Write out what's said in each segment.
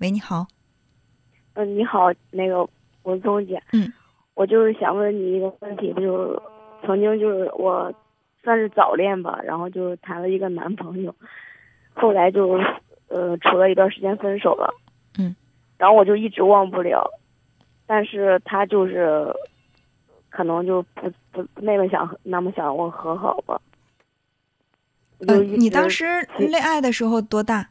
喂，你好。嗯，你好，那个文松姐。嗯。我就是想问你一个问题，就是曾经就是我算是早恋吧，然后就谈了一个男朋友，后来就呃处了一段时间分手了。嗯。然后我就一直忘不了，但是他就是可能就不不那么想那么想我和好吧。嗯，你当时恋爱的时候多大？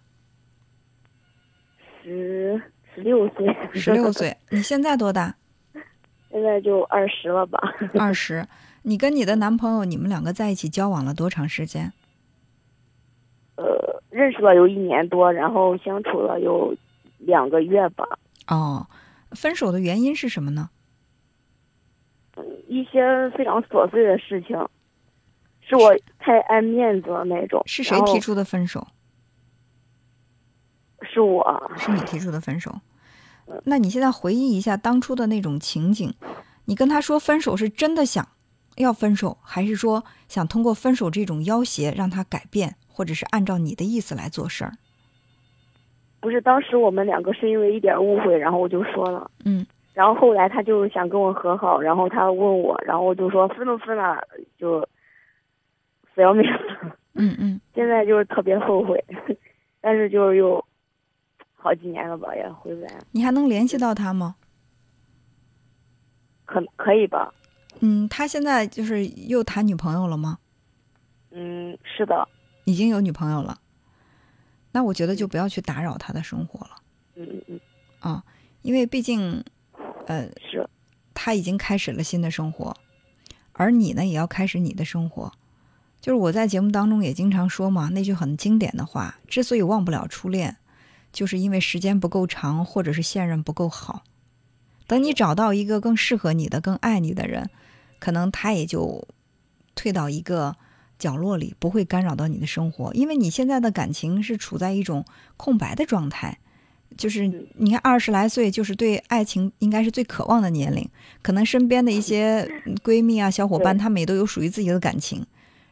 十十六岁。十六岁，你现在多大？现在就二十了吧。二 十，你跟你的男朋友，你们两个在一起交往了多长时间？呃，认识了有一年多，然后相处了有两个月吧。哦，分手的原因是什么呢？嗯，一些非常琐碎的事情，是我太爱面子了那种。是谁提出的分手？是我。是你提出的分手。那你现在回忆一下当初的那种情景，你跟他说分手是真的想要分手，还是说想通过分手这种要挟让他改变，或者是按照你的意思来做事儿？不是，当时我们两个是因为一点误会，然后我就说了，嗯，然后后来他就想跟我和好，然后他问我，然后我就说分都分了，就死要面子，嗯嗯，现在就是特别后悔，但是就是又。好几年了吧，也回不来。你还能联系到他吗？可可以吧。嗯，他现在就是又谈女朋友了吗？嗯，是的。已经有女朋友了。那我觉得就不要去打扰他的生活了。嗯嗯嗯。啊，因为毕竟，呃，是，他已经开始了新的生活，而你呢，也要开始你的生活。就是我在节目当中也经常说嘛，那句很经典的话：之所以忘不了初恋。就是因为时间不够长，或者是现任不够好。等你找到一个更适合你的、更爱你的人，可能他也就退到一个角落里，不会干扰到你的生活。因为你现在的感情是处在一种空白的状态，就是你看二十来岁，就是对爱情应该是最渴望的年龄。可能身边的一些闺蜜啊、小伙伴，他们也都有属于自己的感情，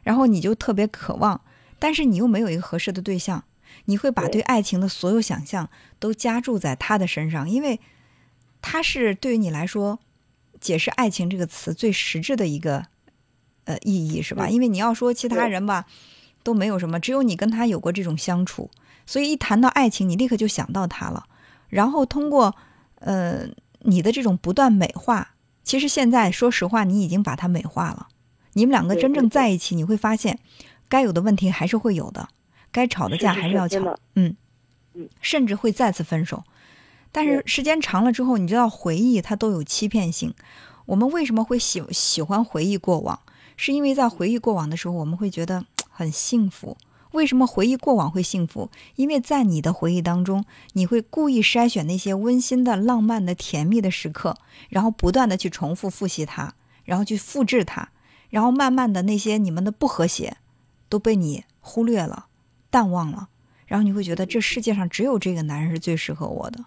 然后你就特别渴望，但是你又没有一个合适的对象。你会把对爱情的所有想象都加注在他的身上，因为他是对于你来说解释爱情这个词最实质的一个呃意义，是吧？因为你要说其他人吧，都没有什么，只有你跟他有过这种相处，所以一谈到爱情，你立刻就想到他了。然后通过呃你的这种不断美化，其实现在说实话，你已经把他美化了。你们两个真正在一起，你会发现该有的问题还是会有的。该吵的架还是要吵，嗯，嗯，甚至会再次分手。但是时间长了之后，你知道回忆它都有欺骗性。我们为什么会喜喜欢回忆过往？是因为在回忆过往的时候，我们会觉得很幸福。为什么回忆过往会幸福？因为在你的回忆当中，你会故意筛选那些温馨的、浪漫的、甜蜜的时刻，然后不断的去重复复习它，然后去复制它，然后慢慢的那些你们的不和谐都被你忽略了。淡忘了，然后你会觉得这世界上只有这个男人是最适合我的。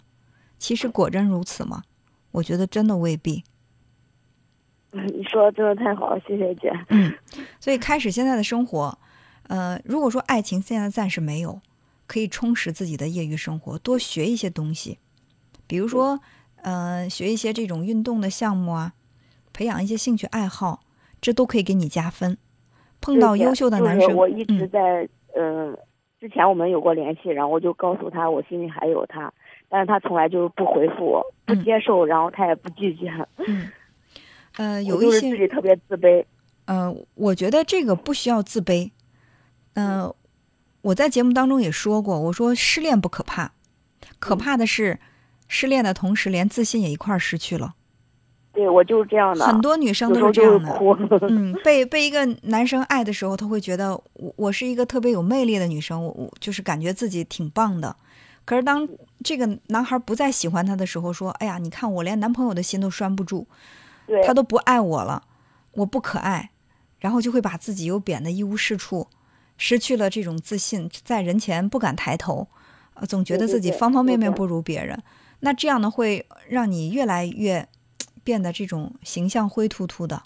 其实果真如此吗？我觉得真的未必。你说的真的太好了，谢谢姐。嗯，所以开始现在的生活，呃，如果说爱情现在暂时没有，可以充实自己的业余生活，多学一些东西，比如说，呃，学一些这种运动的项目啊，培养一些兴趣爱好，这都可以给你加分。碰到优秀的男生，我一直在嗯。之前我们有过联系，然后我就告诉他我心里还有他，但是他从来就是不回复我，不接受，然后他也不拒绝。嗯，呃，有一些自己特别自卑。呃，我觉得这个不需要自卑。嗯，我在节目当中也说过，我说失恋不可怕，可怕的是失恋的同时连自信也一块儿失去了。对，我就是这样的。很多女生都是这样的。嗯，被被一个男生爱的时候，他会觉得我我是一个特别有魅力的女生，我我就是感觉自己挺棒的。可是当这个男孩不再喜欢她的时候，说：“哎呀，你看我连男朋友的心都拴不住，他都不爱我了，我不可爱。”然后就会把自己又贬得一无是处，失去了这种自信，在人前不敢抬头，呃，总觉得自己方方面面不如别人。那这样呢，会让你越来越。变得这种形象灰突突的，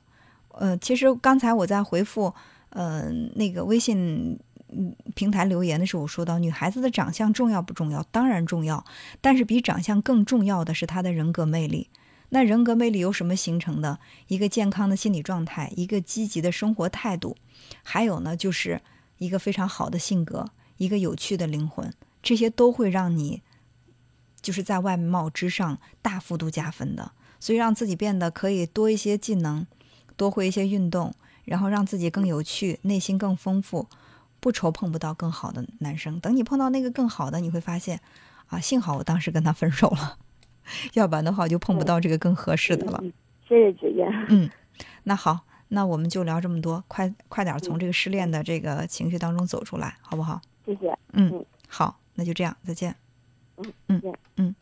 呃，其实刚才我在回复，呃，那个微信平台留言的时候，我说到女孩子的长相重要不重要？当然重要，但是比长相更重要的是她的人格魅力。那人格魅力由什么形成的？一个健康的心理状态，一个积极的生活态度，还有呢，就是一个非常好的性格，一个有趣的灵魂，这些都会让你就是在外貌之上大幅度加分的。所以让自己变得可以多一些技能，多会一些运动，然后让自己更有趣，内心更丰富，不愁碰不到更好的男生。等你碰到那个更好的，你会发现，啊，幸好我当时跟他分手了。要不然的话，就碰不到这个更合适的了。谢谢姐姐。嗯，那好，那我们就聊这么多，快快点从这个失恋的这个情绪当中走出来，好不好？谢谢。嗯，好，那就这样，再见。嗯，再见。嗯。